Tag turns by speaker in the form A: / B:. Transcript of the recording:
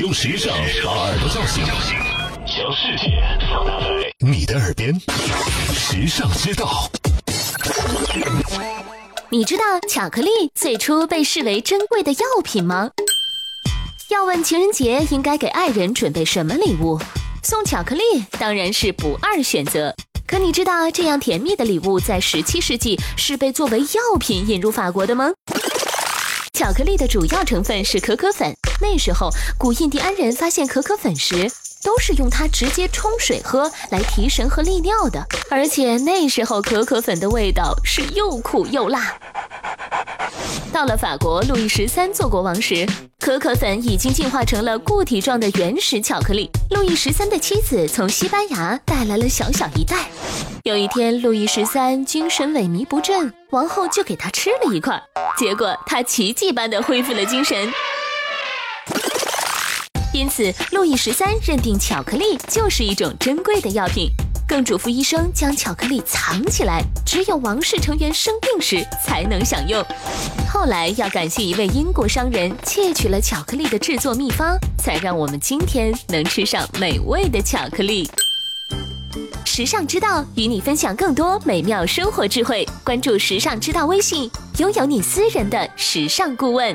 A: 用时尚把耳朵叫醒，将世界放大在你的耳边。时尚之道，
B: 你知道巧克力最初被视为珍贵的药品吗？要问情人节应该给爱人准备什么礼物，送巧克力当然是不二选择。可你知道这样甜蜜的礼物在十七世纪是被作为药品引入法国的吗？巧克力的主要成分是可可粉。那时候，古印第安人发现可可粉时，都是用它直接冲水喝来提神和利尿的。而且那时候可可粉的味道是又苦又辣。到了法国，路易十三做国王时，可可粉已经进化成了固体状的原始巧克力。路易十三的妻子从西班牙带来了小小一袋。有一天，路易十三精神萎靡不振，王后就给他吃了一块，结果他奇迹般的恢复了精神。因此，路易十三认定巧克力就是一种珍贵的药品，更嘱咐医生将巧克力藏起来，只有王室成员生病时才能享用。后来要感谢一位英国商人窃取了巧克力的制作秘方，才让我们今天能吃上美味的巧克力。时尚之道与你分享更多美妙生活智慧，关注时尚之道微信，拥有你私人的时尚顾问。